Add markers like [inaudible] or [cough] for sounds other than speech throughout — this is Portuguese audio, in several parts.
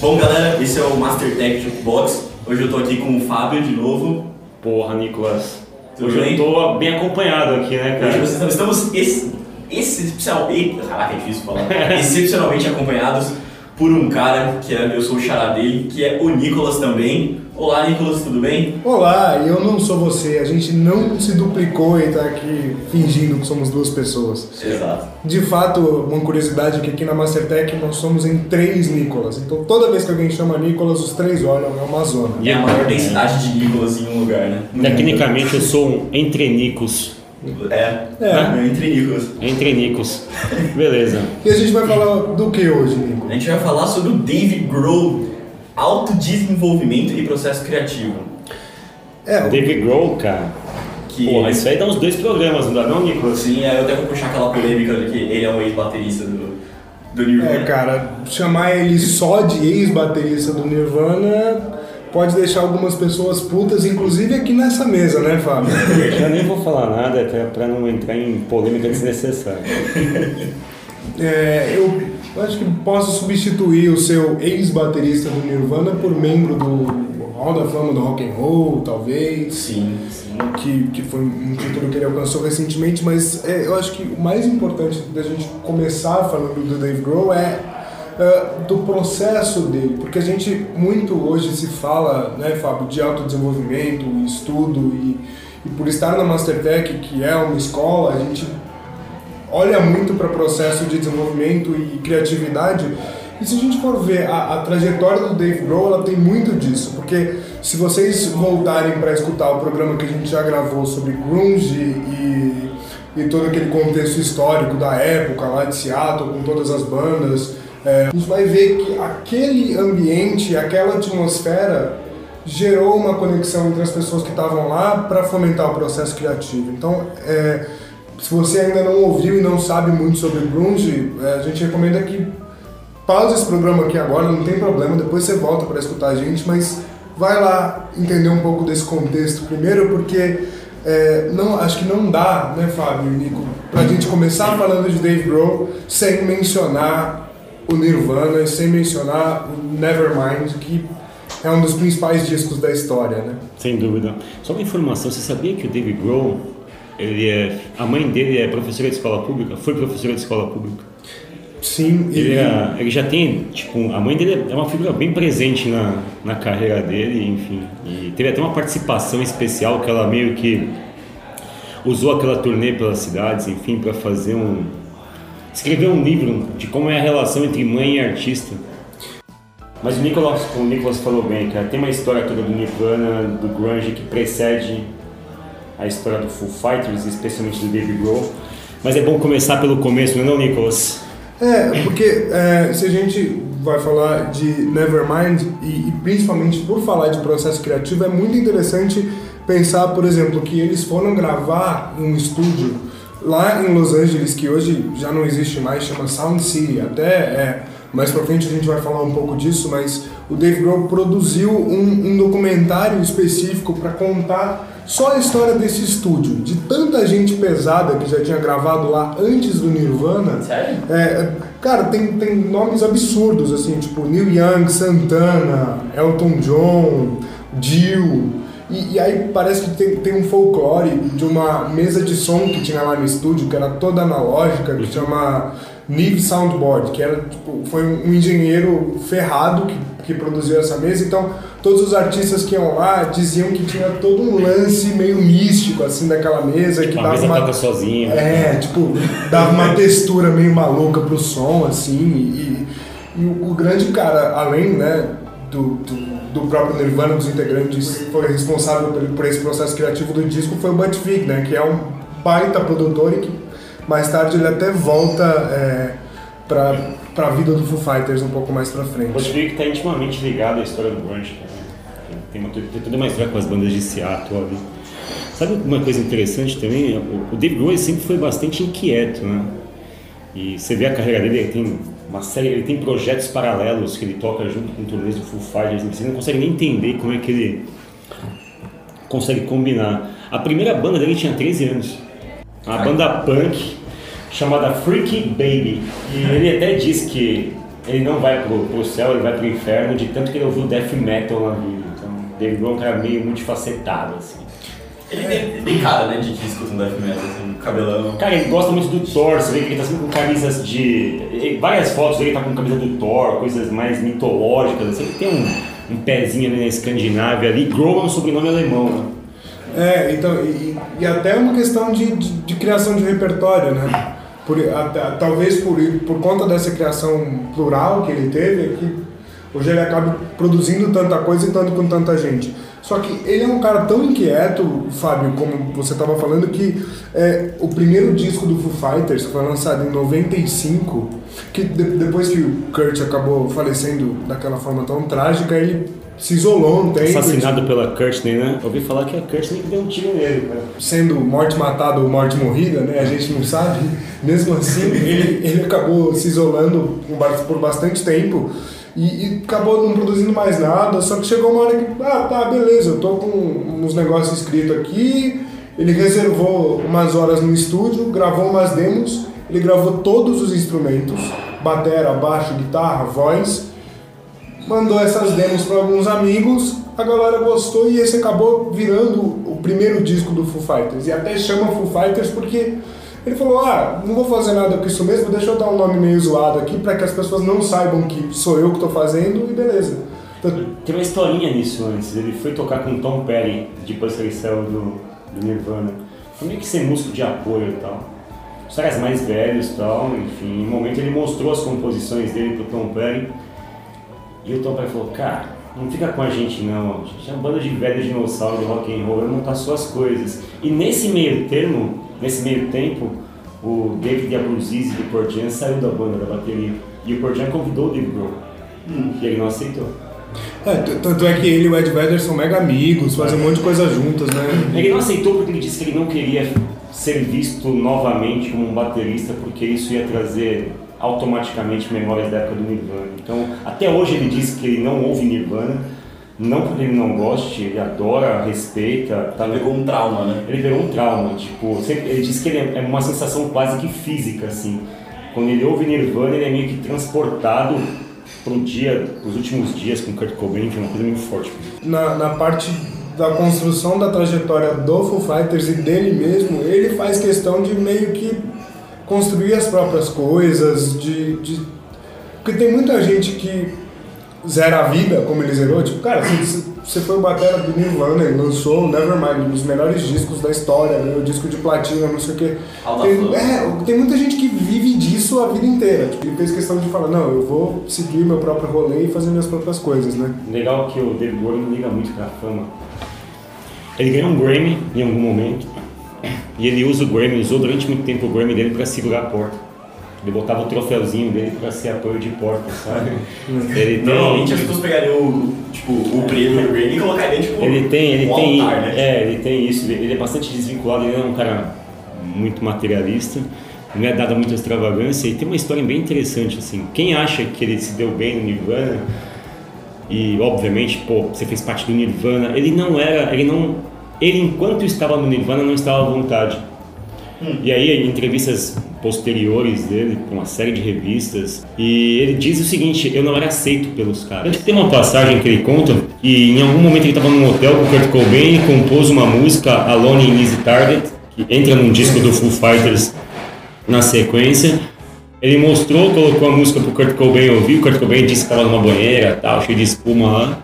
Bom, galera, esse é o Master Tech Jukebox. Hoje eu tô aqui com o Fábio de novo. Porra, Nicolas. Tudo Hoje bem? eu tô bem acompanhado aqui, né, Hoje cara? estamos, estamos ex, excepcionalmente, caraca, é difícil falar, [laughs] excepcionalmente acompanhados por um cara que é, eu sou o xará dele, que é o Nicolas também. Olá, Nicolas, tudo bem? Olá, eu não sou você. A gente não se duplicou e tá aqui fingindo que somos duas pessoas. Exato. De fato, uma curiosidade é que aqui na Mastertech nós somos em três Nicolas. Então toda vez que alguém chama Nicolas, os três olham, é uma zona. E é a maior densidade de Nicolas em um lugar, né? Tecnicamente eu sou um entrenicos. mundo. É, É. é. entre Nicolas. Entrenicos. Beleza. E a gente vai falar do que hoje, Nico? A gente vai falar sobre o Dave Grohl, autodesenvolvimento e processo criativo. É, o- David Grohl, cara. Que, Porra, isso aí dá uns dois programas, não dá não, Nicolas? Sim, aí eu até vou puxar aquela polêmica de que ele é um ex-baterista do, do Nirvana. é, cara, chamar ele só de ex-baterista do Nirvana pode deixar algumas pessoas putas, inclusive aqui nessa mesa, né, Fábio? Eu nem vou falar nada pra, pra não entrar em polêmica desnecessária. É, eu acho que posso substituir o seu ex-baterista do Nirvana por membro do Hall da Fama do Rock and Roll, talvez, Sim, sim. que, que foi um título que ele alcançou recentemente, mas é, eu acho que o mais importante da gente começar falando do Dave Grohl é, é, do processo dele, porque a gente muito hoje se fala, né, Fábio, de autodesenvolvimento, estudo e, e por estar na Mastertech, que é uma escola, a gente olha muito para o processo de desenvolvimento e criatividade. E se a gente for ver a, a trajetória do Dave Grohl, ela tem muito disso, porque se vocês voltarem para escutar o programa que a gente já gravou sobre grunge e, e todo aquele contexto histórico da época lá de Seattle, com todas as bandas, é, a gente vai ver que aquele ambiente, aquela atmosfera gerou uma conexão entre as pessoas que estavam lá para fomentar o processo criativo. Então, é, se você ainda não ouviu e não sabe muito sobre grunge, é, a gente recomenda que pause esse programa aqui agora, não tem problema, depois você volta para escutar a gente, mas vai lá entender um pouco desse contexto primeiro, porque é, não, acho que não dá, né, Fábio e Nico, pra gente começar falando de Dave Grohl sem mencionar o Nirvana e sem mencionar o Nevermind, que é um dos principais discos da história, né? Sem dúvida. Só uma informação, você sabia que o David Grohl, ele é, a mãe dele é professora de escola pública? Foi professora de escola pública? Sim, e- Ele, é, ele já tem, tipo, a mãe dele é uma figura bem presente na, na carreira dele, enfim. E teve até uma participação especial que ela meio que usou aquela turnê pelas cidades, enfim, para fazer um. escrever um livro de como é a relação entre mãe e artista. Mas o Nicolas, o Nicolas falou bem, cara, tem uma história toda do Nirvana, do grunge que precede a história do Foo Fighters, especialmente do David Grohl. Mas é bom começar pelo começo, não é Nicolas? É, porque é, se a gente vai falar de Nevermind e, e principalmente por falar de processo criativo, é muito interessante pensar, por exemplo, que eles foram gravar um estúdio lá em Los Angeles, que hoje já não existe mais, chama Sound City. Até é, mais pra frente a gente vai falar um pouco disso, mas o Dave Grohl produziu um, um documentário específico para contar só a história desse estúdio, de tanta gente pesada que já tinha gravado lá antes do Nirvana. Sério? É, cara, tem, tem nomes absurdos, assim, tipo Neil Young, Santana, Elton John, Dio. E, e aí parece que tem, tem um folclore de uma mesa de som que tinha lá no estúdio, que era toda analógica, que chama Neve Soundboard, que era, tipo, foi um engenheiro ferrado que, que produziu essa mesa, então todos os artistas que iam lá diziam que tinha todo um lance meio místico, assim, daquela mesa, que A dava mesa uma... toca sozinha. É, tipo, dava uma textura meio maluca pro som, assim, e, e o, o grande cara, além, né, do, do, do próprio Nirvana, dos integrantes, foi responsável por, por esse processo criativo do disco, foi o Butch Vig, né, que é um baita produtor e que mais tarde ele até volta é, pra, pra vida do Foo Fighters um pouco mais pra O frente. Rodrigo está intimamente ligado à história do grunge. Tem, uma, tem toda uma com as bandas de Seattle ali. Sabe uma coisa interessante também? O, o Dave Grohl sempre foi bastante inquieto, né? E você vê a carreira dele, ele tem uma série, ele tem projetos paralelos que ele toca junto com turnês do Foo Fighters, você não consegue nem entender como é que ele consegue combinar. A primeira banda dele tinha 13 anos. Uma banda punk chamada Freaky Baby. E ele até diz que ele não vai pro, pro céu, ele vai pro inferno, de tanto que ele ouviu death metal na vida. Então, Dave Grohl é um cara meio multifacetado, assim. Ele tem, tem cara, né, de escuta um death metal, assim, cabelão. Cara, ele gosta muito do Thor, você vê que ele tá sempre com camisas de. Várias fotos dele tá com camisa do Thor, coisas mais mitológicas, assim, ele tem um, um pezinho ali na Escandinávia ali. Grohl é um sobrenome alemão, né? É, então, e, e até uma questão de, de, de criação de repertório, né? Por, talvez por, por conta dessa criação plural que ele teve, é que hoje ele acaba produzindo tanta coisa e tanto com tanta gente. Só que ele é um cara tão inquieto, Fábio, como você estava falando, que é, o primeiro disco do Foo Fighters foi lançado em 95, que de, depois que o Kurt acabou falecendo daquela forma tão trágica, ele se isolou um tempo. Assassinado pela Courtney, né? Ouvi falar que a Courtney deu um tiro nele, cara. Sendo morte matada ou morte morrida, né? A gente não sabe. Mesmo assim, ele, ele acabou se isolando por bastante tempo e, e, acabou não produzindo mais nada. Só que chegou uma hora que, ah, tá, beleza, eu tô com uns negócios escritos aqui. Ele reservou umas horas no estúdio, gravou umas demos. Ele gravou todos os instrumentos: batera, baixo, guitarra, voz mandou essas demos para alguns amigos, a galera gostou e esse acabou virando o primeiro disco do Foo Fighters. E até chama Foo Fighters porque ele falou: Ah, não vou fazer nada com isso mesmo, deixa eu dar um nome meio zoado aqui para que as pessoas não saibam que sou eu que estou fazendo e beleza. Então, Tem uma historinha nisso antes. Ele foi tocar com Tom Petty, depois que ele saiu do, do Nirvana. Foi meio que ser músico de apoio e tal. Os caras mais velhos e tal, enfim. Em um momento ele mostrou as composições dele pro Tom Petty. E o Tom Pai falou, cara, não fica com a gente não, a gente é uma banda de velho dinossauro de rock and roll, montar suas coisas. E nesse meio termo, nesse meio tempo, o David Abruzzese do Jam saiu da banda, da bateria. E o Jam convidou o Dave Grohl. Hum. E ele não aceitou. É, tanto é que ele e o Ed Vedder são mega amigos, fazem um monte de coisa juntas, né? Ele não aceitou porque ele disse que ele não queria ser visto novamente como um baterista, porque isso ia trazer automaticamente memórias da época do Nirvana. Então, até hoje ele diz que ele não ouve Nirvana, não porque ele não goste, ele adora, respeita. Tá, pegou um trauma, né? Ele pegou um trauma, tipo, ele diz que ele é uma sensação quase que física, assim. Quando ele ouve Nirvana, ele é meio que transportado pro dia, os últimos dias com Kurt Cobain, que é uma coisa muito forte. Na, na parte da construção da trajetória do Foo Fighters e dele mesmo, ele faz questão de meio que construir as próprias coisas, de, de... Porque tem muita gente que zera a vida, como ele zerou, tipo, cara, você, você foi o batera do Nirvana, ele lançou Nevermind, um dos melhores discos da história, né, o disco de platina, não sei o quê. Tem, é, tem muita gente que vive disso a vida inteira. Tipo, ele fez questão de falar, não, eu vou seguir meu próprio rolê e fazer minhas próprias coisas, né? Legal que o David Bowie não liga muito pra fama. Ele ganhou um Grammy em algum momento, e ele usa o Grammy, usou durante muito tempo o Grammy dele para segurar a porta. Ele botava o troféuzinho dele para ser apoio de porta, sabe? [laughs] Ele tem... Normalmente as pessoas pegariam o, tipo, o prêmio Grammy e colocariam tipo, ele tem, ele um tem, altar, né? É, ele tem isso. Ele é bastante desvinculado, ele é um cara muito materialista, não é dado a muita extravagância e tem uma história bem interessante assim. Quem acha que ele se deu bem no Nirvana e obviamente, pô, você fez parte do Nirvana, ele não era, ele não ele, enquanto estava no Nirvana, não estava à vontade. Hum. E aí, em entrevistas posteriores dele, com uma série de revistas, e ele diz o seguinte: eu não era aceito pelos caras. Tem uma passagem que ele conta que em algum momento ele estava num hotel com o Kurt Cobain e compôs uma música, Alone in Easy Target, que entra num disco do Foo Fighters na sequência. Ele mostrou, colocou a música pro Kurt Cobain ouvir, o Kurt Cobain disse que estava numa banheira, tal, cheio de espuma lá.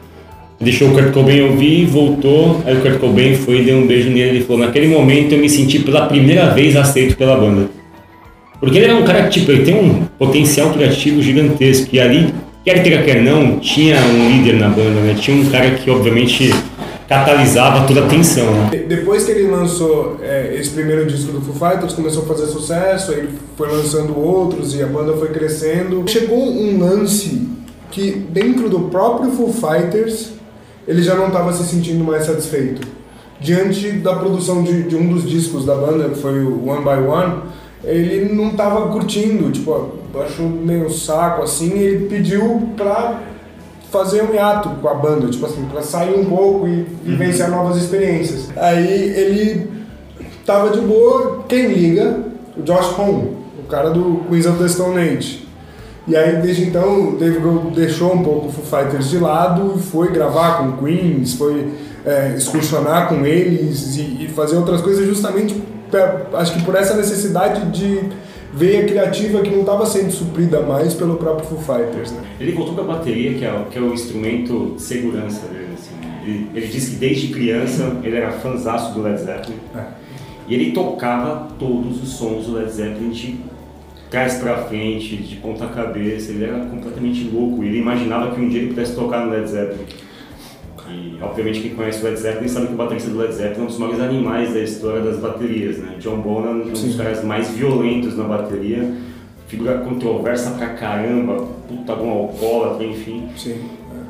Deixou o Kurt Cobain ouvir, voltou, aí o Kurt Cobain foi e deu um beijo nele e falou, naquele momento eu me senti pela primeira vez aceito pela banda. Porque ele era um cara que, tipo, ele tem um potencial criativo gigantesco, e ali, quer queira, quer não, tinha um líder na banda, né? Tinha um cara que, obviamente, catalisava toda a tensão, né? Depois que ele lançou é, esse primeiro disco do Foo Fighters, começou a fazer sucesso, aí ele foi lançando outros e a banda foi crescendo. Chegou um lance que dentro do próprio Foo Fighters ele já não estava se sentindo mais satisfeito. Diante da produção de, de, um dos discos da banda, que foi o One by One, ele não estava curtindo, tipo, achou meio saco assim, e ele pediu pra fazer um hiato com a banda, tipo assim, pra sair um pouco e vivenciar uhum. novas experiências. Aí ele tava de boa, quem liga? O Josh Homme, o cara do Queens of the Stone Age. E aí, desde então, o Dave Grohl deixou um pouco o Foo Fighters de lado e foi gravar com Queens, foi é, excursionar com eles e, e fazer outras coisas justamente, pra, acho que por essa necessidade de veia criativa que não estava sendo suprida mais pelo próprio Foo Fighters. Né? Ele voltou para a bateria, que é, que é o instrumento de segurança dele. Assim. Ele, ele disse que desde criança ele era fãzaço do Led Zeppelin. É. E ele tocava todos os sons do Led Zeppelin de trás para frente, de ponta cabeça. Ele era completamente louco. Ele imaginava que um dia ele pudesse tocar no Led Zeppelin. E, obviamente, quem conhece o Led Zeppelin sabe que o baterista do Led Zeppelin é um dos maiores animais da história das baterias, né? John Bonham, um dos Sim. caras mais violentos na bateria, figura controversa pra caramba, puta bom alcoólatra, enfim. Sim.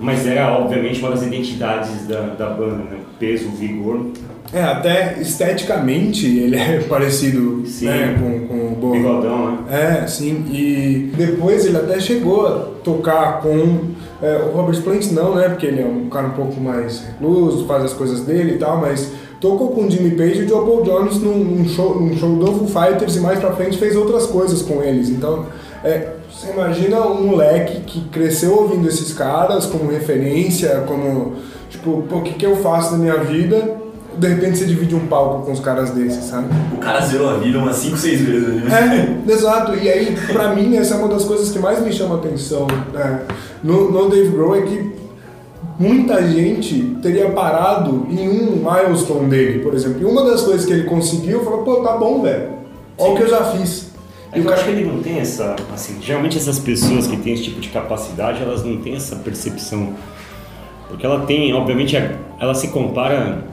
Mas era, obviamente, uma das identidades da, da banda, né? O peso, o vigor. É, até esteticamente ele é [laughs] parecido né, com, com o Bonham. Bigodão, né? É, sim. E depois ele até chegou a tocar com é, o Robert Plant não, né? Porque ele é um cara um pouco mais recluso, faz as coisas dele e tal, mas tocou com o Jimmy Page e o Joe Paul Jones num, num, show, num show do Foo Fighters e mais pra frente fez outras coisas com eles. Então, é, você imagina um moleque que cresceu ouvindo esses caras como referência, como, tipo, pô, o que, que eu faço na minha vida? De repente você divide um palco com os caras desses, sabe? O cara zerou a vida umas 5, 6 vezes. Né? É, exato. E aí, pra mim, essa é uma das coisas que mais me chama a atenção né? no, no Dave Grohl é que muita gente teria parado em um milestone dele, por exemplo. E uma das coisas que ele conseguiu, falou, pô, tá bom, velho. Olha o que eu já fiz. É eu acho que ele não tem essa, assim, geralmente essas pessoas que têm esse tipo de capacidade, elas não têm essa percepção. Porque ela tem, obviamente, ela se compara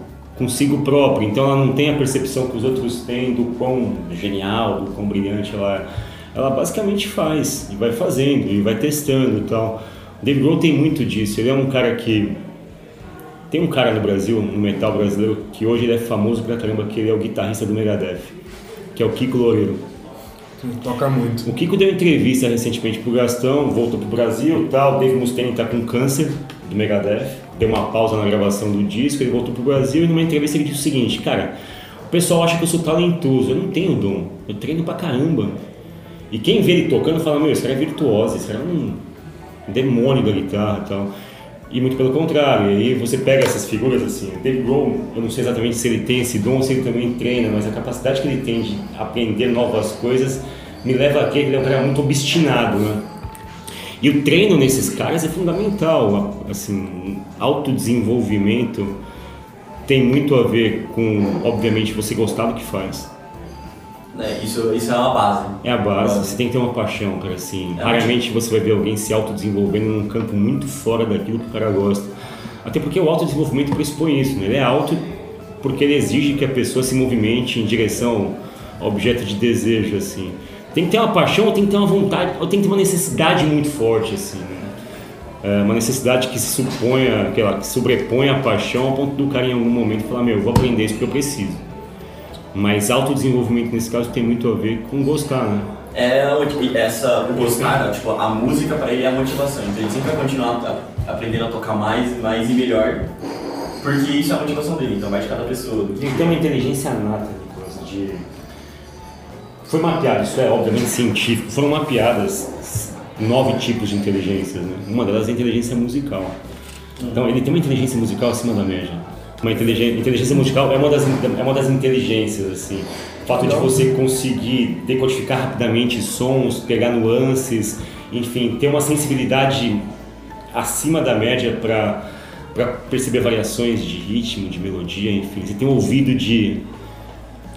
consigo próprio, então ela não tem a percepção que os outros têm do quão genial, do quão brilhante ela é. Ela basicamente faz e vai fazendo e vai testando e tal. Dave Grohl tem muito disso. Ele é um cara que tem um cara no Brasil, no metal brasileiro, que hoje ele é famoso pra caramba, que ele é o guitarrista do Megadeth, que é o Kiko Loureiro. Toca muito. O Kiko deu entrevista recentemente pro Gastão, voltou pro Brasil tal. Dave Mustaine tá com câncer do Megadeth deu uma pausa na gravação do disco, ele voltou pro Brasil e numa entrevista ele disse o seguinte, cara, o pessoal acha que eu sou talentoso, eu não tenho dom, eu treino pra caramba. E quem vê ele tocando fala, meu, esse cara é virtuoso, esse cara é um demônio da guitarra e tal. E muito pelo contrário, aí você pega essas figuras assim, Dave Grohl, eu não sei exatamente se ele tem esse dom se ele também treina, mas a capacidade que ele tem de aprender novas coisas me leva a crer que ele é um cara muito obstinado, né? E o treino nesses caras é fundamental, assim, autodesenvolvimento tem muito a ver com, obviamente, você gostar do que faz. É, isso, isso é uma base. É a base, você tem que ter uma paixão, cara, assim. É raramente você vai ver alguém se autodesenvolvendo num campo muito fora daquilo que o cara gosta. Até porque o autodesenvolvimento pressupõe isso, né? Ele é alto porque ele exige que a pessoa se movimente em direção ao objeto de desejo, assim. Tem que ter uma paixão, ou tem que ter uma vontade, ou tem que ter uma necessidade muito forte, assim. Né? É uma necessidade que se suponha, que, ela, que sobrepõe a paixão ao ponto do cara em algum momento falar, meu, eu vou aprender isso porque eu preciso. Mas autodesenvolvimento nesse caso tem muito a ver com gostar, né? É, essa, o gostar, tipo, a música para ele é a motivação. Então ele sempre vai continuar aprendendo a tocar mais, mais e melhor, porque isso é a motivação dele, então vai de cada pessoa. Ele tem uma inteligência nata, Nicolas, de foi mapeado, isso é obviamente científico, foram mapeadas nove tipos de inteligências. Né? Uma delas é a inteligência musical. Então ele tem uma inteligência musical acima da média. Uma inteligência, inteligência musical é uma das é uma das inteligências assim. O fato de você conseguir decodificar rapidamente sons, pegar nuances, enfim, ter uma sensibilidade acima da média para para perceber variações de ritmo, de melodia, enfim, você tem um ouvido de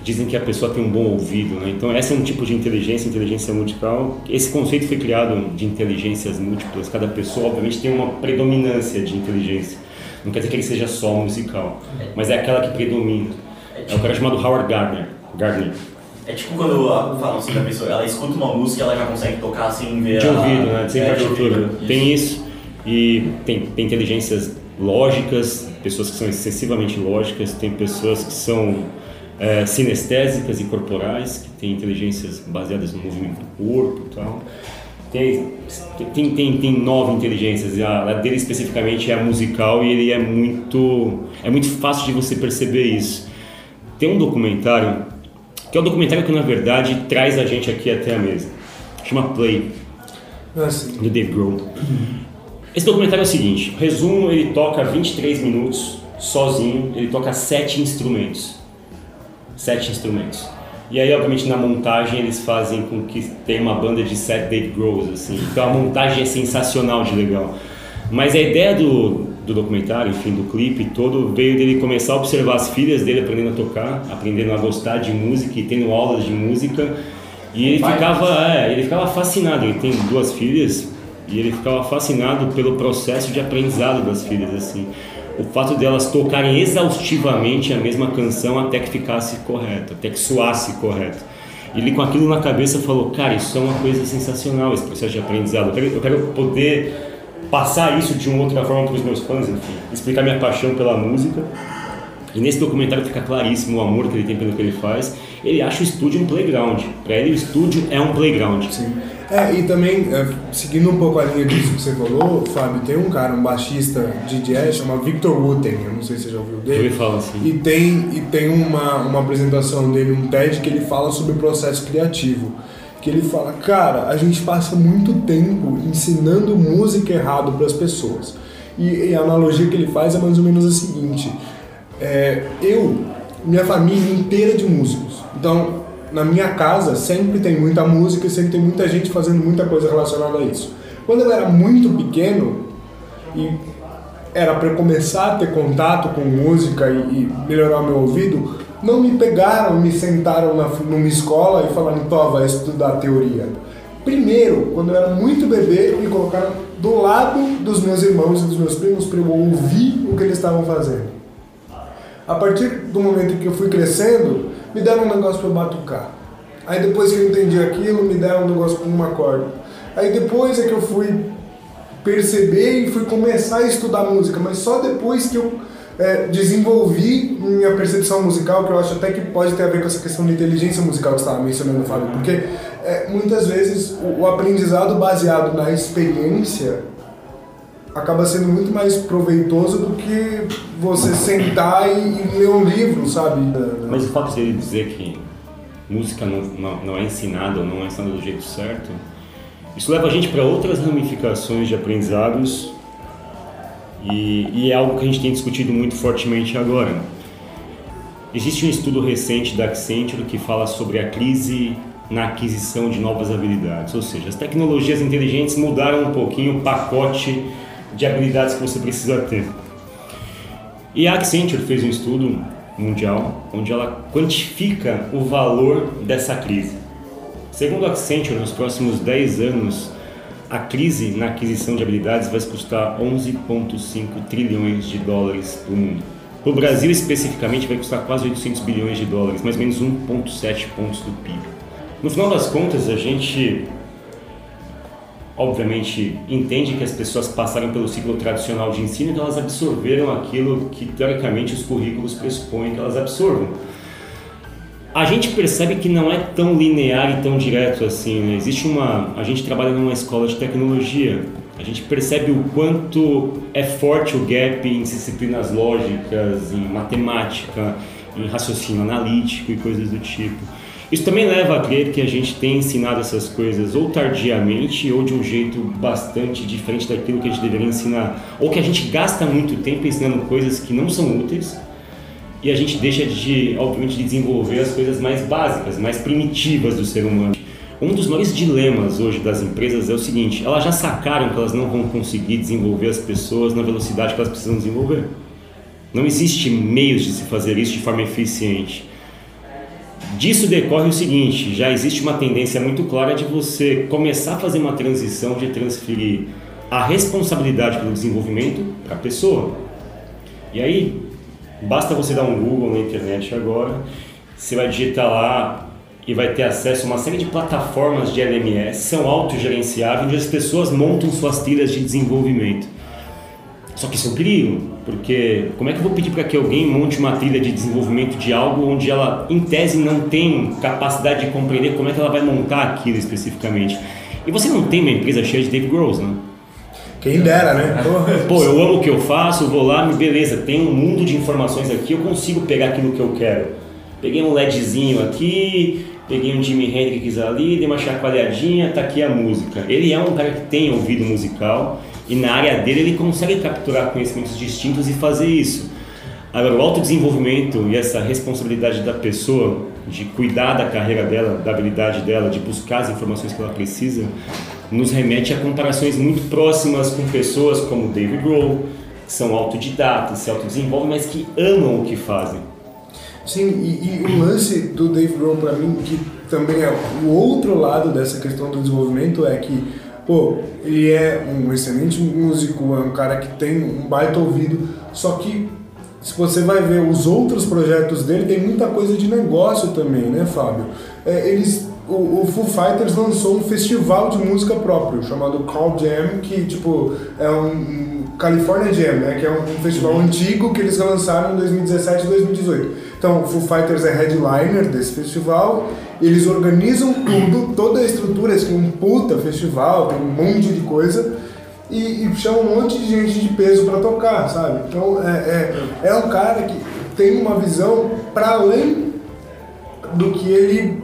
dizem que a pessoa tem um bom ouvido, né? Então essa é um tipo de inteligência, inteligência musical. Esse conceito foi criado de inteligências múltiplas. Cada pessoa, obviamente, tem uma predominância de inteligência. Não quer dizer que ele seja só musical, mas é aquela que predomina. É o cara chamado Howard Gardner. Gardner. É tipo quando falam assim da pessoa, ela escuta uma música e ela já consegue tocar sem ver De ouvido, né? Sem é, partitura. Tem isso. E tem, tem inteligências lógicas, pessoas que são excessivamente lógicas, tem pessoas que são é, sinestésicas e corporais, que têm inteligências baseadas no movimento do corpo e tal. Tem, tem, tem, tem nove inteligências, a, a dele especificamente é a musical e ele é muito, é muito fácil de você perceber isso. Tem um documentário, que é um documentário que na verdade traz a gente aqui até a mesa, chama Play. Ah, do Dave Grohl. Esse documentário é o seguinte, resumo, ele toca 23 minutos sozinho, ele toca sete instrumentos. Sete instrumentos. E aí, obviamente, na montagem eles fazem com que tenha uma banda de sete Dave Grohls, assim. Então a montagem é sensacional de legal. Mas a ideia do, do documentário, enfim, do clipe todo, veio dele começar a observar as filhas dele aprendendo a tocar, aprendendo a gostar de música e tendo aulas de música. E ele ficava, é, ele ficava fascinado. Ele tem duas filhas e ele ficava fascinado pelo processo de aprendizado das filhas, assim. O fato delas tocarem exaustivamente a mesma canção até que ficasse correto, até que soasse correto. E ele com aquilo na cabeça falou, cara, isso é uma coisa sensacional, esse processo de aprendizado. Eu quero, eu quero poder passar isso de uma outra forma para os meus fãs, enfim, explicar minha paixão pela música. E nesse documentário fica claríssimo o amor que ele tem pelo que ele faz. Ele acha o estúdio um playground. Para ele, o estúdio é um playground. Sim. É, e também, é, seguindo um pouco a linha disso que você falou, Fábio, tem um cara, um baixista de jazz, chama Victor Wooten, eu não sei se você já ouviu dele. ouvi falar assim. E tem, e tem uma, uma apresentação dele, um TED, que ele fala sobre o processo criativo. Que ele fala, cara, a gente passa muito tempo ensinando música errado para as pessoas. E, e a analogia que ele faz é mais ou menos a seguinte: é, eu, minha família inteira é de músicos. Então, na minha casa sempre tem muita música e sempre tem muita gente fazendo muita coisa relacionada a isso. Quando eu era muito pequeno e era para começar a ter contato com música e, e melhorar meu ouvido, não me pegaram, me sentaram na, numa escola e falaram, Tó, vai estudar teoria. Primeiro, quando eu era muito bebê, me colocaram do lado dos meus irmãos e dos meus primos para eu ouvir o que eles estavam fazendo. A partir do momento que eu fui crescendo, me deram um negócio para batucar. Aí depois que eu entendi aquilo, me deram um negócio com uma corda. Aí depois é que eu fui perceber e fui começar a estudar música, mas só depois que eu é, desenvolvi minha percepção musical, que eu acho até que pode ter a ver com essa questão de inteligência musical que você estava mencionando, Fábio, porque é, muitas vezes o, o aprendizado baseado na experiência acaba sendo muito mais proveitoso do que você sentar e, ler um livro, sabe? Mas o fato dele dizer que música não, não, não é ensinada ou não é ensinada do jeito certo, isso leva a gente para outras ramificações de aprendizados e, e é algo que a gente tem discutido muito fortemente agora. Existe um estudo recente da Accenture que fala sobre a crise na aquisição de novas habilidades, ou seja, as tecnologias inteligentes mudaram um pouquinho o pacote de habilidades que você precisa ter. E a Accenture fez um estudo mundial onde ela quantifica o valor dessa crise. Segundo a Accenture, nos próximos 10 anos, a crise na aquisição de habilidades vai custar 11,5 trilhões de dólares para o mundo. Para o Brasil, especificamente, vai custar quase 800 bilhões de dólares, mais ou menos 1,7 pontos do PIB. No final das contas, a gente obviamente entende que as pessoas passaram pelo ciclo tradicional de ensino e que elas absorveram aquilo que teoricamente os currículos pressupõem que elas absorvam. A gente percebe que não é tão linear e tão direto assim. Né? Existe uma, a gente trabalha numa escola de tecnologia. A gente percebe o quanto é forte o gap em disciplinas lógicas, em matemática, em raciocínio analítico e coisas do tipo. Isso também leva a crer que a gente tem ensinado essas coisas ou tardiamente ou de um jeito bastante diferente daquilo que a gente deveria ensinar, ou que a gente gasta muito tempo ensinando coisas que não são úteis e a gente deixa de, obviamente, de desenvolver as coisas mais básicas, mais primitivas do ser humano. Um dos maiores dilemas hoje das empresas é o seguinte: elas já sacaram que elas não vão conseguir desenvolver as pessoas na velocidade que elas precisam desenvolver. Não existe meios de se fazer isso de forma eficiente. Disso decorre o seguinte: já existe uma tendência muito clara de você começar a fazer uma transição de transferir a responsabilidade pelo desenvolvimento para a pessoa. E aí, basta você dar um Google na internet agora, você vai digitar lá e vai ter acesso a uma série de plataformas de LMS, são autogerenciáveis, onde as pessoas montam suas trilhas de desenvolvimento. Só que isso é um perigo, porque como é que eu vou pedir para que alguém monte uma trilha de desenvolvimento de algo onde ela, em tese, não tem capacidade de compreender como é que ela vai montar aquilo especificamente? E você não tem uma empresa cheia de Dave Grows, né? Quem dera, né? Pô, eu amo o que eu faço, vou lá, beleza, tem um mundo de informações aqui, eu consigo pegar aquilo que eu quero. Peguei um LEDzinho aqui, peguei um Jimi Hendrix ali, dei uma chacoalhadinha, tá aqui a música. Ele é um cara que tem ouvido musical e na área dele ele consegue capturar conhecimentos distintos e fazer isso. Agora, o autodesenvolvimento e essa responsabilidade da pessoa de cuidar da carreira dela, da habilidade dela, de buscar as informações que ela precisa, nos remete a comparações muito próximas com pessoas como David Grohl, que são autodidatas, se autodesenvolvem, mas que amam o que fazem. Sim, e, e o lance do Dave Grohl para mim, que também é o outro lado dessa questão do desenvolvimento, é que, pô, ele é um excelente músico, é um cara que tem um baita ouvido, só que se você vai ver os outros projetos dele, tem muita coisa de negócio também, né, Fábio? É, eles, o, o Foo Fighters lançou um festival de música próprio, chamado Call Jam, que, tipo, é um, California Jam, né, que é um, festival uhum. antigo que eles lançaram em 2017 e 2018. Então, o Foo Fighters é headliner desse festival, eles organizam tudo, toda a estrutura, assim, um puta festival, tem um monte de coisa, e, e chama um monte de gente de peso para tocar, sabe? Então é, é, é um cara que tem uma visão para além do que ele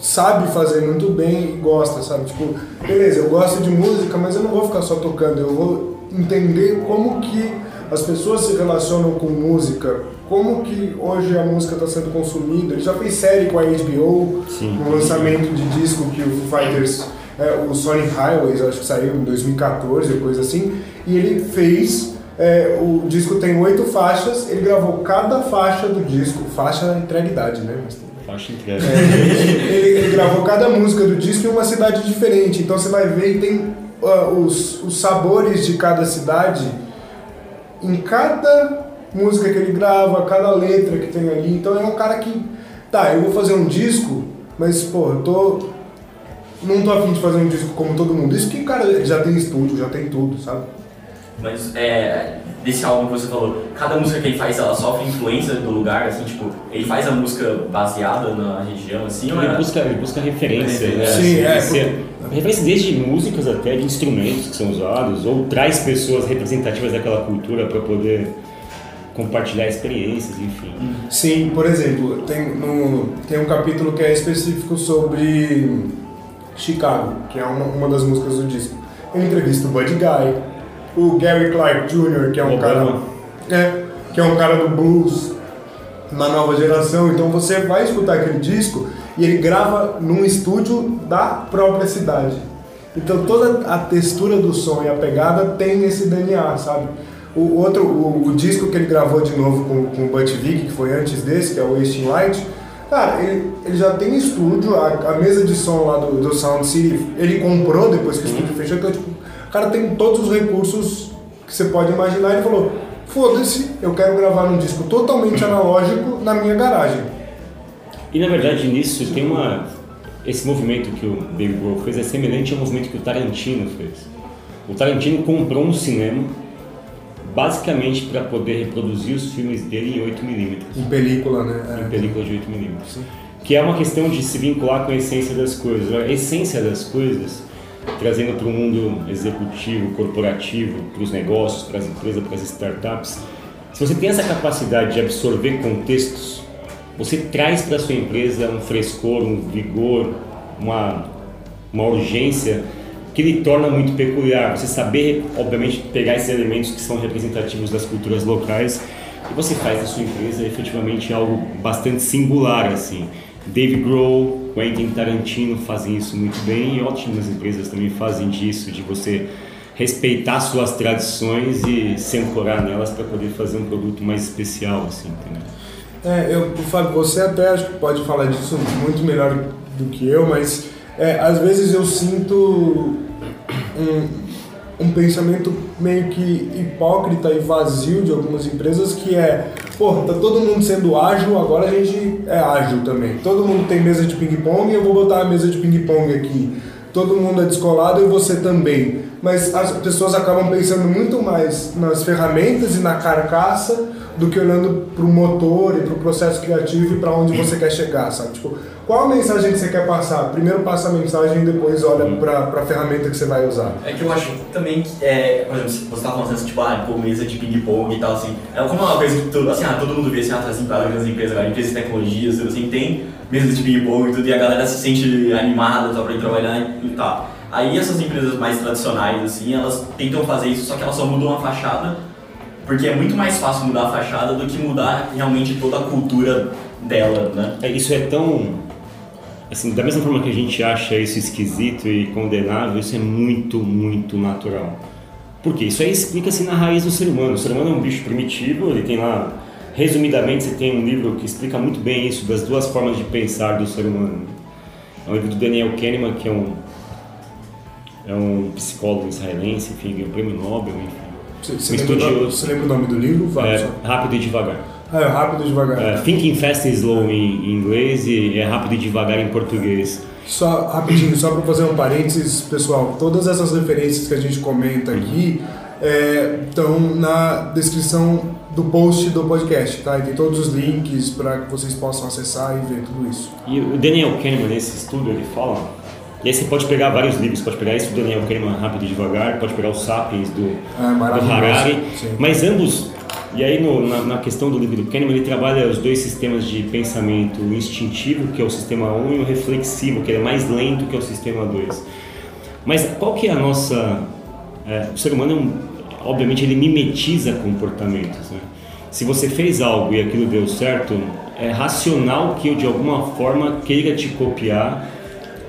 sabe fazer muito bem e gosta, sabe? Tipo, beleza, eu gosto de música, mas eu não vou ficar só tocando, eu vou entender como que as pessoas se relacionam com música, como que hoje a música está sendo consumida. Ele já fez série com a HBO, Sim. no lançamento de disco que o Fighters é, o Sonic Highways, acho que saiu em 2014 ou coisa assim, e ele fez. É, o disco tem oito faixas, ele gravou cada faixa do disco, faixa entregue idade, né? Faixa entregue. É, ele, ele, gravou cada música do disco em uma cidade diferente, então você vai ver e tem uh, os, os sabores de cada cidade em cada música que ele grava, cada letra que tem ali. Então é um cara que, tá, eu vou fazer um disco, mas pô, eu tô não tô afim de fazer um disco como todo mundo. Isso que, cara, já tem estúdio, já tem tudo, sabe? Mas é, desse álbum que você falou, cada música que ele faz, ela sofre influência do lugar, assim, tipo, ele faz a música baseada na região, assim? Ele, é... busca, ele busca referência, né? Sim, assim, é. Porque... Referência desde músicas até de instrumentos que são usados, ou traz pessoas representativas daquela cultura para poder compartilhar experiências, enfim. Sim, por exemplo, tem, no, tem um capítulo que é específico sobre Chicago, que é uma, uma das músicas do disco. Ele entrevista o Buddy Guy, o Gary Clark Jr., que é um cara. É, que é um cara do blues na nova geração. Então você vai escutar aquele disco e ele grava num estúdio da própria cidade. Então toda a textura do som e a pegada tem esse DNA, sabe? O outro, o, o disco que ele gravou de novo com, com o Butch Vig, que foi antes desse, que é o Wasting Light, Cara, ele, ele já tem estúdio, a, a mesa de som lá do, do Sound City, ele comprou depois que o estúdio fechou, então tipo, o cara tem todos os recursos que você pode imaginar. Ele falou: foda-se, eu quero gravar um disco totalmente analógico na minha garagem. E na verdade nisso tem uma. Esse movimento que o David Grohl fez é semelhante ao movimento que o Tarantino fez. O Tarantino comprou um cinema basicamente para poder reproduzir os filmes dele em 8mm. Em película, né? Em película de 8mm. Que é uma questão de se vincular com a essência das coisas. A essência das coisas, trazendo para o mundo executivo, corporativo, para os negócios, para as empresas, para as startups. Se você tem essa capacidade de absorver contextos, você traz para a sua empresa um frescor, um vigor, uma, uma urgência que lhe torna muito peculiar. Você saber, obviamente, pegar esses elementos que são representativos das culturas locais e você faz da sua empresa efetivamente algo bastante singular, assim. Dave Grohl, Quentin Tarantino fazem isso muito bem e ótimas empresas também fazem disso, de você respeitar suas tradições e se ancorar nelas para poder fazer um produto mais especial, assim, entendeu? É, eu, Fábio, você até acho que pode falar disso muito melhor do que eu, mas é, às vezes eu sinto um, um pensamento meio que hipócrita e vazio de algumas empresas que é, pô, tá todo mundo sendo ágil, agora a gente é ágil também. Todo mundo tem mesa de ping-pong eu vou botar a mesa de ping-pong aqui. Todo mundo é descolado e você também. mas as pessoas acabam pensando muito mais nas ferramentas e na carcaça do que olhando para o motor e para o processo criativo e para onde você quer chegar, sabe? Tipo, qual a mensagem que você quer passar? Primeiro passa a mensagem e depois olha Uhum. para a ferramenta que você vai usar. É que eu acho também que, é, por exemplo, você tava falando assim, tipo, ah, pô, mesa de ping-pong e tal, assim. É como uma coisa que todo, assim, ah, todo mundo vê assim, ah, assim, para as empresas, agora, empresas de tecnologias, tudo assim, tem mesa de ping-pong e tudo, e a galera se sente animada tá, pra ir trabalhar e tal. Aí essas empresas mais tradicionais, assim, elas tentam fazer isso, só que elas só mudam a fachada, porque é muito mais fácil mudar a fachada do que mudar realmente toda a cultura dela, né? É, isso é tão. Assim, da mesma forma que a gente acha isso esquisito e condenável, isso é muito, muito natural. Por quê? Isso aí explica-se na raiz do ser humano. O ser humano é um bicho primitivo, ele tem lá. Resumidamente, você tem um livro que explica muito bem isso, das duas formas de pensar do ser humano. É um livro do Daniel Kahneman, que é um, é um psicólogo israelense, enfim, ganhou o prêmio Nobel, enfim. Você, Um você, lembra, o nome- estudioso. você lembra o nome do livro? Vai, É, rápido e devagar. Ah, é rápido e devagar. É, Thinking Fast and Slow em inglês e é rápido e devagar em português. Só rapidinho, só para fazer um parênteses, pessoal, todas essas referências que a gente comenta aqui estão na descrição do post do podcast, tá? E tem todos os links para que vocês possam acessar e ver tudo isso. E o Daniel Kahneman, nesse estudo, ele fala. E aí você pode pegar vários livros, pode pegar esse do Daniel Kahneman rápido e devagar, pode pegar o Sapiens do, É do. Harari, Sim. mas ambos. E aí no- na, na questão do livro do Kahneman, ele trabalha os dois sistemas de pensamento, o instintivo, que é o sistema 1, e o reflexivo, que é mais lento, que é o sistema 2. Mas qual que é a nossa... é, o ser humano, é um, obviamente, ele mimetiza comportamentos, né? Se você fez algo e aquilo deu certo, é racional que eu de alguma forma queira te copiar,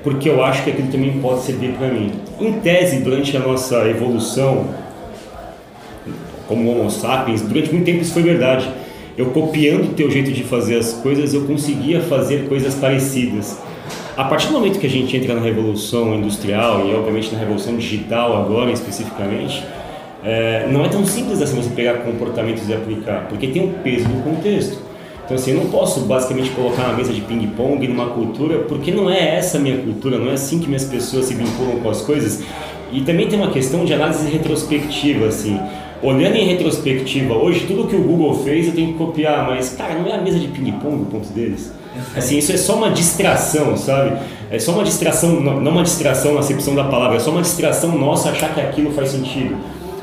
porque eu acho que aquilo também pode servir para mim. Em tese, durante a nossa evolução como Homo sapiens, durante muito tempo isso foi verdade. Eu copiando o teu jeito de fazer as coisas, eu conseguia fazer coisas parecidas. A partir do momento que a gente entra na revolução industrial e obviamente na revolução digital agora especificamente, é, não é tão simples assim você pegar comportamentos e aplicar, porque tem um peso do contexto. Então assim, eu não posso basicamente colocar na mesa de ping-pong numa cultura, porque não é essa a minha cultura, não é assim que minhas pessoas se vinculam com as coisas. E também tem uma questão de análise retrospectiva, assim. Olhando em retrospectiva, hoje tudo que o Google fez eu tenho que copiar, mas cara, não é a mesa de ping-pong o ponto deles. Assim, isso é só uma distração, sabe? É só uma distração, não não uma distração na acepção da palavra, é só uma distração nossa achar que aquilo faz sentido.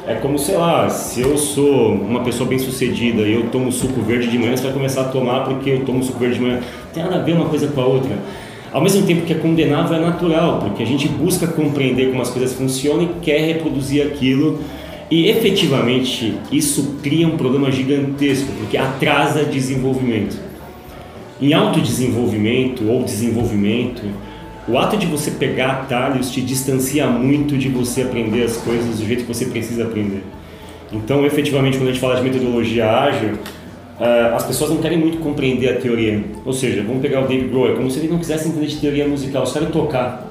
É como, sei lá, se eu sou uma pessoa bem sucedida e eu tomo suco verde de manhã, você vai começar a tomar porque eu tomo suco verde de manhã. Não tem nada a ver uma coisa com a outra. Ao mesmo tempo que é condenável, é natural, porque a gente busca compreender como as coisas funcionam e quer reproduzir aquilo. E efetivamente isso cria um problema gigantesco, porque atrasa desenvolvimento. Em autodesenvolvimento ou desenvolvimento, o ato de você pegar atalhos te distancia muito de você aprender as coisas do jeito que você precisa aprender. Então, efetivamente, quando a gente fala de metodologia ágil, ah, as pessoas não querem muito compreender a teoria. Ou seja, vamos pegar o David Grohl, é como se ele não quisesse entender de teoria musical, só quer tocar.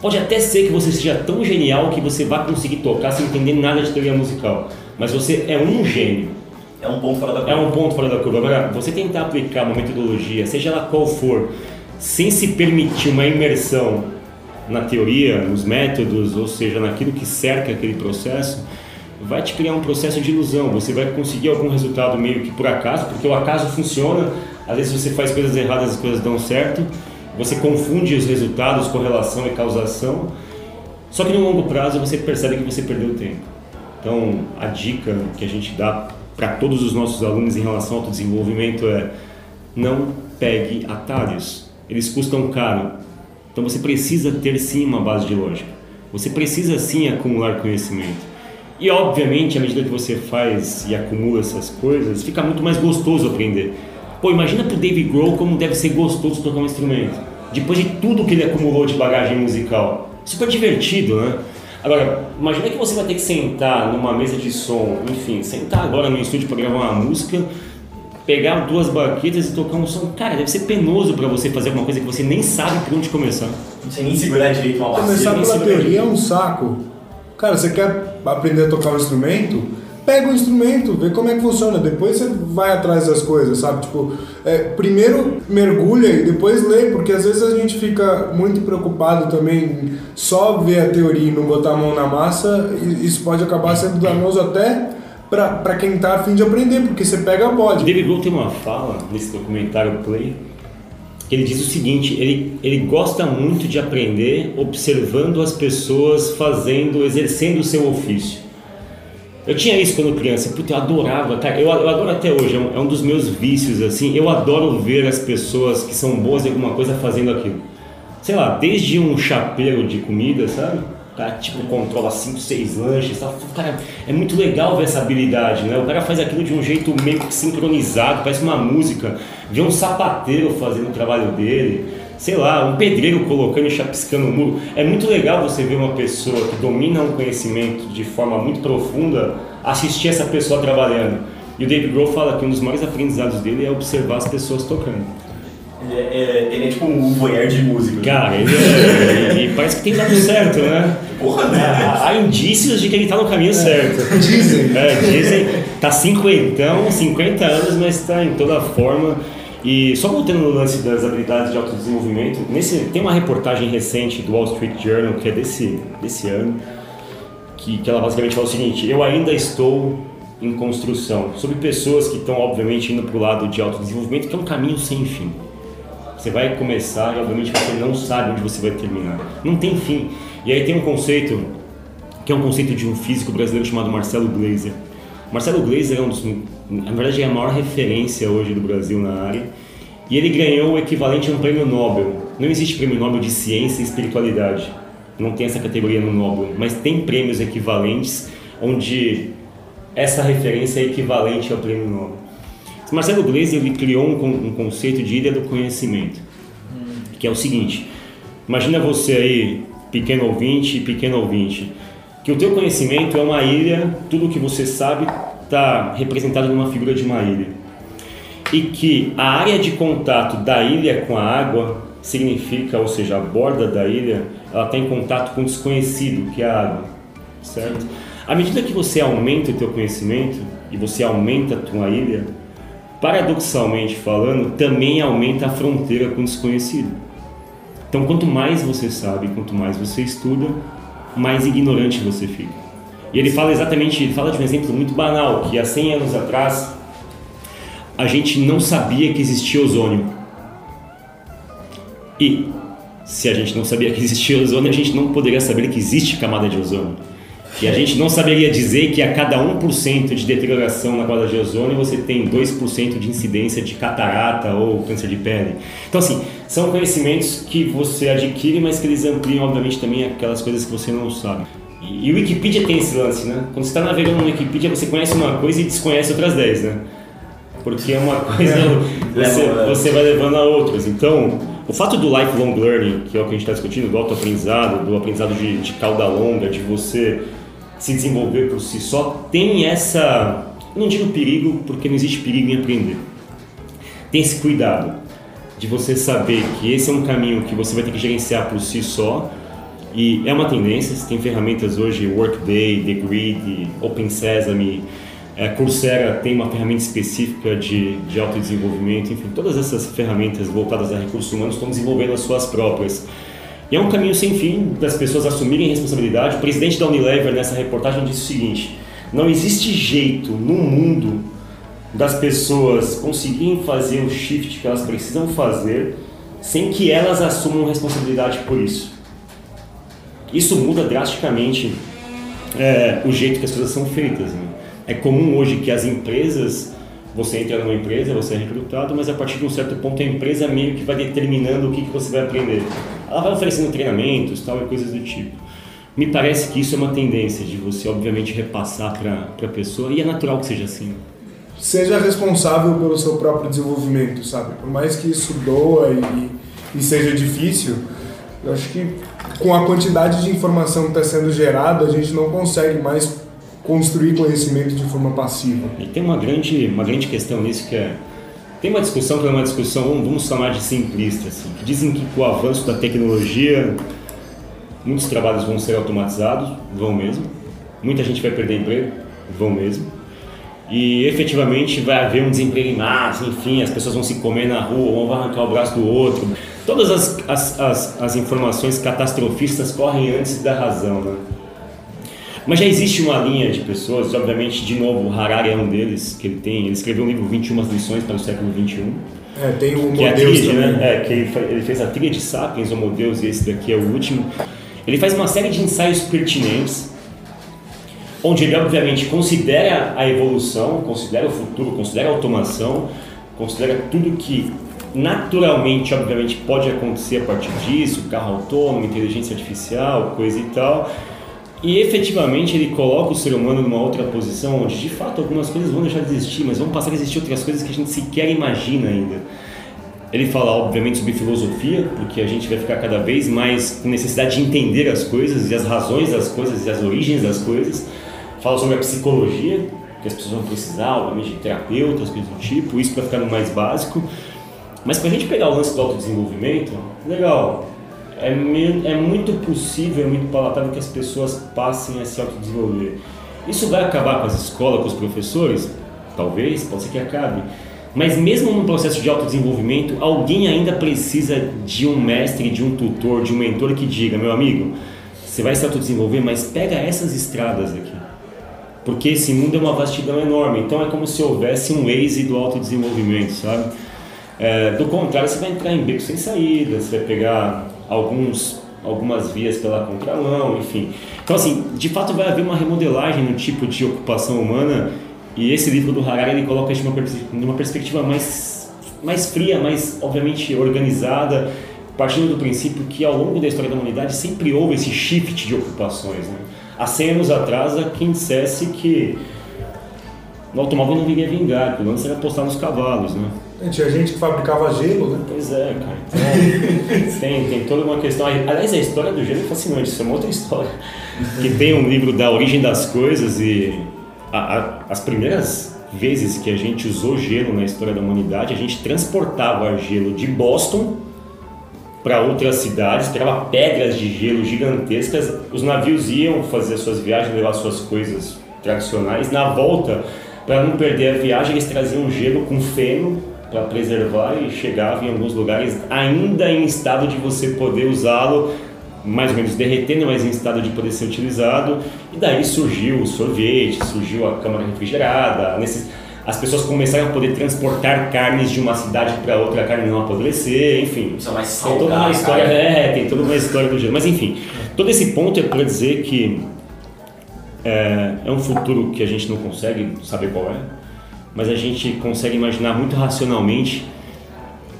Pode até ser que você seja tão genial que você vá conseguir tocar sem entender nada de teoria musical, mas você é um gênio. É um ponto fora da É um ponto fora da curva. Agora, você tentar aplicar uma metodologia, seja ela qual for, sem se permitir uma imersão na teoria, nos métodos, ou seja, naquilo que cerca aquele processo, vai te criar um processo de ilusão. Você vai conseguir algum resultado meio que por acaso, porque o acaso funciona. Às vezes você faz coisas erradas, as coisas dão certo. Você confunde os resultados, correlação e causação. Só que no longo prazo você percebe que você perdeu tempo. Então, a dica que a gente dá para todos os nossos alunos em relação ao autodesenvolvimento é não pegue atalhos. Eles custam caro. Então você precisa ter sim uma base de lógica. Você precisa sim acumular conhecimento. E obviamente, à medida que você faz e acumula essas coisas, fica muito mais gostoso aprender. Pô, imagina pro David Grohl como deve ser gostoso tocar um instrumento. Depois de tudo que ele acumulou de bagagem musical. Super divertido, né? Agora, imagina que você vai ter que sentar numa mesa de som, enfim, sentar agora no estúdio para gravar uma música, pegar duas baquetas e tocar um som. Cara, deve ser penoso para você fazer alguma coisa que você nem sabe por onde começar. Não sei nem segurar direito uma bacia. Começar pela teoria é direito. um saco. Cara, você quer aprender a tocar um instrumento? pega o instrumento, vê como é que funciona, depois você vai atrás das coisas, sabe? Tipo, é, primeiro mergulha e depois lê, porque às vezes a gente fica muito preocupado também em só ver a teoria e não botar a mão na massa, e isso pode acabar sendo danoso até para quem tá afim de aprender, porque você pega a bode. David Grohl tem uma fala nesse documentário Play, que ele diz o seguinte, ele, ele gosta muito de aprender observando as pessoas fazendo, exercendo o seu ofício. Eu tinha isso quando criança, puta, eu adorava, cara, eu, eu adoro até hoje, é um, é um, dos meus vícios, assim, eu adoro ver as pessoas que são boas em alguma coisa fazendo aquilo. Sei lá, desde um chapeiro de comida, sabe? Cara tipo controla 5, 6 lanches, tal. cara, é muito legal ver essa habilidade, né? O cara faz aquilo de um jeito meio que sincronizado, parece uma música. Ver um sapateiro fazendo o trabalho dele, sei lá, um pedreiro colocando e chapiscando o muro. É muito legal você ver uma pessoa que domina um conhecimento de forma muito profunda assistir essa pessoa trabalhando. E o David Grohl fala que um dos maiores aprendizados dele é observar as pessoas tocando. Ele é, é, ele é tipo um voyeur de música. Cara, ele é, e parece que tem dado certo, né? Porra, né? Há, indícios de que ele está no caminho certo. [laughs] Dizem. É, dizem. Tá cinquentão, 50 anos, mas está em toda forma. E só voltando no lance das habilidades de autodesenvolvimento, nesse, tem uma reportagem recente do Wall Street Journal, que é desse, desse ano, que, que ela basicamente fala o seguinte: eu ainda estou em construção, sobre pessoas que estão, obviamente, indo para o lado de autodesenvolvimento, que é um caminho sem fim. Você vai começar e obviamente você não sabe onde você vai terminar. Não tem fim. E aí tem um conceito que é um conceito de um físico brasileiro chamado Marcelo Gleiser. Marcelo Gleiser é um dos, na verdade é a maior referência hoje do Brasil na área. E ele ganhou o equivalente a um prêmio Nobel. Não existe prêmio Nobel de ciência e espiritualidade. Não tem essa categoria no Nobel, mas tem prêmios equivalentes onde essa referência é equivalente ao prêmio Nobel. Marcelo Gleisi ele criou um, um, conceito de ilha do conhecimento, que é o seguinte: imagina você aí, pequeno ouvinte, pequeno ouvinte, que o teu conhecimento é uma ilha, tudo que você sabe está representado numa figura de uma ilha, e que a área de contato da ilha com a água significa, ou seja, a borda da ilha, ela está em contato com o desconhecido, que é a água, certo? À medida que você aumenta o teu conhecimento e você aumenta a tua ilha, paradoxalmente falando, também aumenta a fronteira com o desconhecido. Então, quanto mais você sabe, quanto mais você estuda, mais ignorante você fica. E ele fala exatamente, ele fala de um exemplo muito banal, que há 100 anos atrás a gente não sabia que existia ozônio. E se a gente não sabia que existia ozônio, a gente não poderia saber que existe camada de ozônio. E a gente não saberia dizer que a cada 1% de deterioração na camada de ozônio você tem 2% de incidência de catarata ou câncer de pele. Então, assim, são conhecimentos que você adquire, mas que eles ampliam, obviamente, também aquelas coisas que você não sabe. E, o Wikipedia tem esse lance, né? Quando você está navegando no Wikipedia, você conhece uma coisa e desconhece outras 10, né? Porque é uma [laughs] coisa, você, você vai levando a outras. Então, o fato do lifelong learning, que é o que a gente está discutindo, do autoaprendizado, do aprendizado de, de cauda longa, de você se desenvolver por si só, tem essa. Não digo perigo, porque não existe perigo em aprender. Tem esse cuidado de você saber que esse é um caminho que você vai ter que gerenciar por si só. E é uma tendência, você tem ferramentas hoje, Workday, The Grid, Open Sesame, é, Coursera tem uma ferramenta específica de, de autodesenvolvimento, enfim, todas essas ferramentas voltadas a recursos humanos estão desenvolvendo as suas próprias. E é um caminho sem fim das pessoas assumirem responsabilidade. O presidente da Unilever, nessa reportagem, disse o seguinte: não existe jeito no mundo das pessoas conseguirem fazer o shift que elas precisam fazer sem que elas assumam responsabilidade por isso. Isso muda drasticamente é, o jeito que as coisas são feitas. Né? É comum hoje que as empresas você entra numa empresa, você é recrutado, mas a partir de um certo ponto a empresa meio que vai determinando o que, que você vai aprender. Ela vai oferecendo treinamentos tal, e coisas do tipo. Me parece que isso é uma tendência de você, obviamente, repassar para a pessoa, e é natural que seja assim. Seja responsável pelo seu próprio desenvolvimento, sabe? Por mais que isso doa e, e seja difícil, eu acho que com a quantidade de informação que está sendo gerada, a gente não consegue mais construir conhecimento de forma passiva. E tem uma grande, uma grande questão nisso que é tem uma discussão que é uma discussão, vamos chamar de simplista, assim, que dizem que com o avanço da tecnologia muitos trabalhos vão ser automatizados, vão mesmo. Muita gente vai perder emprego, vão mesmo. e efetivamente vai haver um desemprego em massa, enfim, as pessoas vão se comer na rua, vai arrancar o braço do outro. Todas as, as, as, as informações catastrofistas correm antes da razão. Né? Mas já existe uma linha de pessoas, obviamente, de novo, Harari é um deles, que ele tem, ele escreveu um livro 21 lições para o século 21. É, tem o que é Deus tríade, também. né? É, que ele, fez a trilha de Sapiens, Homo Deus, e esse daqui é o último. Ele faz uma série de ensaios pertinentes, onde ele obviamente considera a evolução, considera o futuro, considera a automação, considera tudo que naturalmente, obviamente, pode acontecer a partir disso, carro autônomo, inteligência artificial, coisa e tal. E efetivamente ele coloca o ser humano numa outra posição onde de fato algumas coisas vão deixar de existir, mas vão passar a existir outras coisas que a gente sequer imagina ainda. Ele fala, obviamente, sobre filosofia, porque a gente vai ficar cada vez mais com necessidade de entender as coisas e as razões das coisas e as origens das coisas. Fala sobre a psicologia, que as pessoas vão precisar, obviamente, de terapeutas, coisas do tipo, isso para ficar no mais básico. Mas para a gente pegar o lance do autodesenvolvimento, legal, é, é muito possível, é muito palatável que as pessoas passem a se autodesenvolver. Isso vai acabar com as escolas, com os professores? Talvez, pode ser que acabe. Mas mesmo num processo de autodesenvolvimento, alguém ainda precisa de um mestre, de um tutor, de um mentor que diga, meu amigo, você vai se autodesenvolver, mas pega essas estradas aqui. Porque esse mundo é uma vastidão enorme, então é como se houvesse um Waze do autodesenvolvimento, sabe? É, do contrário, você vai entrar em beco sem saída, você vai pegar alguns, algumas vias pela contramão, enfim. Então, assim, de fato vai haver uma remodelagem no tipo de ocupação humana e esse livro do Harari ele coloca isso numa, pers- numa perspectiva mais, mais fria, mais, obviamente, organizada, partindo do princípio que ao longo da história da humanidade sempre houve esse shift de ocupações. Né? Há 100 anos atrás, há quem dissesse que o automóvel não viria vingar, que o lance era apostar nos cavalos, né? Tinha gente que fabricava gelo, né? Pois é, cara. Então, [laughs] tem, tem toda uma questão. Aliás, a história do gelo é fascinante, isso é uma outra história. Que tem um livro da origem das coisas e a- a- as primeiras vezes que a gente usou gelo na história da humanidade, a gente transportava gelo de Boston para outras cidades, pegava pedras de gelo gigantescas. Os navios iam fazer suas viagens, levar suas coisas tradicionais. Na volta, para não perder a viagem, eles traziam gelo com feno para preservar e chegava em alguns lugares ainda em estado de você poder usá-lo, mais ou menos derretendo, mas em estado de poder ser utilizado. E daí surgiu o sorvete, surgiu a câmara refrigerada, nesses as pessoas começaram a poder transportar carnes de uma cidade para outra, a carne não apodrecer, enfim. Isso é mais Tem toda uma história, é, tem toda uma história do gelo. Mas enfim, todo esse ponto é para dizer que é, é um futuro que a gente não consegue saber qual é, mas a gente consegue imaginar muito racionalmente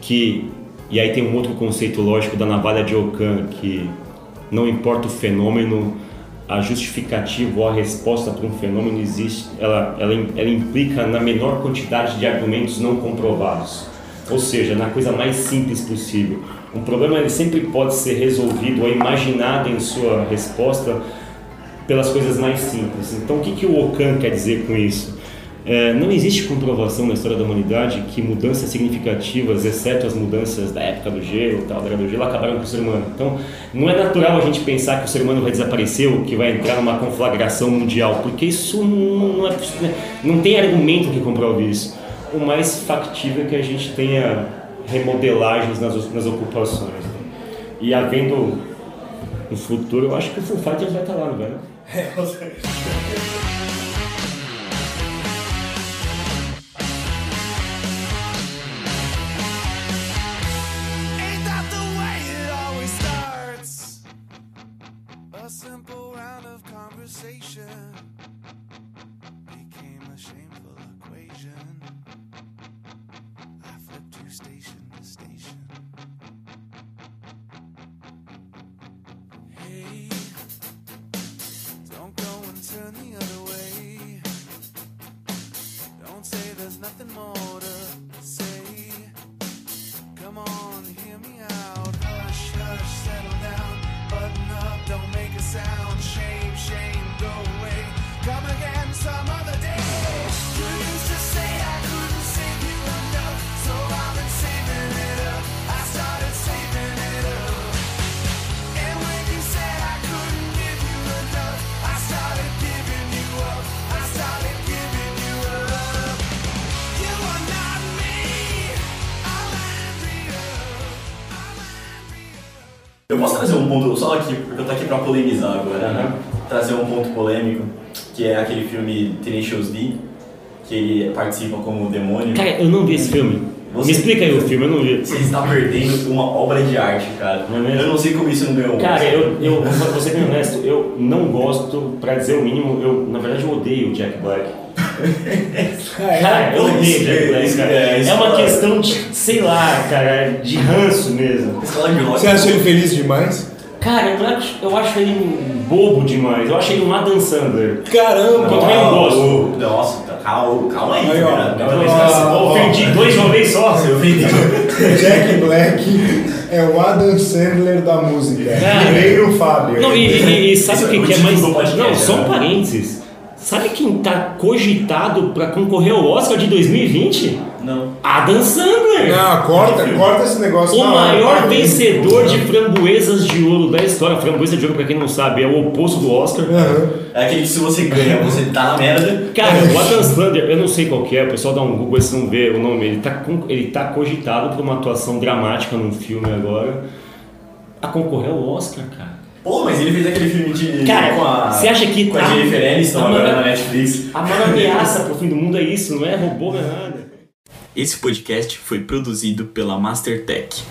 que, e aí tem um outro conceito lógico da navalha de Ockham, que não importa o fenômeno, a justificativa ou a resposta para um fenômeno existe, ela, ela, ela implica na menor quantidade de argumentos não comprovados. Ou seja, na coisa mais simples possível. Um problema ele sempre pode ser resolvido ou imaginado em sua resposta pelas coisas mais simples. Então, o que, que o Ockham quer dizer com isso? É, não existe comprovação na história da humanidade que mudanças significativas, exceto as mudanças da época do gelo, tal, da era do gelo, acabaram com o ser humano. Então, não é natural a gente pensar que o ser humano vai desaparecer ou que vai entrar numa conflagração mundial, porque isso não, é, não tem argumento que comprove isso. O mais factível é que a gente tenha remodelagens nas, nas ocupações. E havendo no futuro, eu acho que o Foo Fighters vai estar lá, não vai? não? Eu posso trazer um ponto, só aqui, porque eu tô aqui pra polemizar agora, né? Aham. Trazer um ponto polêmico, que é aquele filme Tenacious D, que ele participa como demônio. Cara, eu não vi esse filme. Você- Me explica aí o filme, eu não vi. Você está perdendo uma obra de arte, cara. É? Eu não sei como isso não ganhou Cara, eu, eu [laughs] vou ser bem honesto, eu não gosto, pra dizer o mínimo, eu, na verdade eu odeio o Jack Black. [laughs] Cara, eu odeio o Jack Black, é, É uma é- questão de, sei lá, cara, de ranço mesmo. Rock. Você acha ele feliz demais? Cara, eu acho, eu acho ele um bobo demais, eu acho ele um Adam Sandler. Caramba! Eu também não gosto. Nossa, tá, calma, calma aí, Aí, ó. cara. Ah, tá- Ofendi dois de uma vez só. Ofendeu. Jack Black é o Adam Sandler da música. Cara. Primeiro Fábio. Não, e, e- e sabe o é que, o que é mais. Não, só um né? parênteses. Sabe quem tá cogitado pra concorrer ao Oscar de 2020? Não. Adam Sandler! Não, corta, corta esse negócio. O Não, maior não. vencedor de framboesas de ouro da história. Framboesa de ouro, pra quem não sabe, é o oposto do Oscar. Aham. É aquele que se você ganha, você tá na merda. Cara, o Adam Sandler, eu não sei qual que é, o pessoal dá um Google se não vê o nome, ele tá, ele tá cogitado por uma atuação dramática num filme agora a concorrer ao Oscar, cara. Pô, mas ele fez aquele filme de. Cara, com a. você acha que Com a tá- Jennifer Aniston agora na Netflix. A maior ameaça pro fim do mundo é isso, não é robô, não é nada. Esse podcast foi produzido pela Mastertech.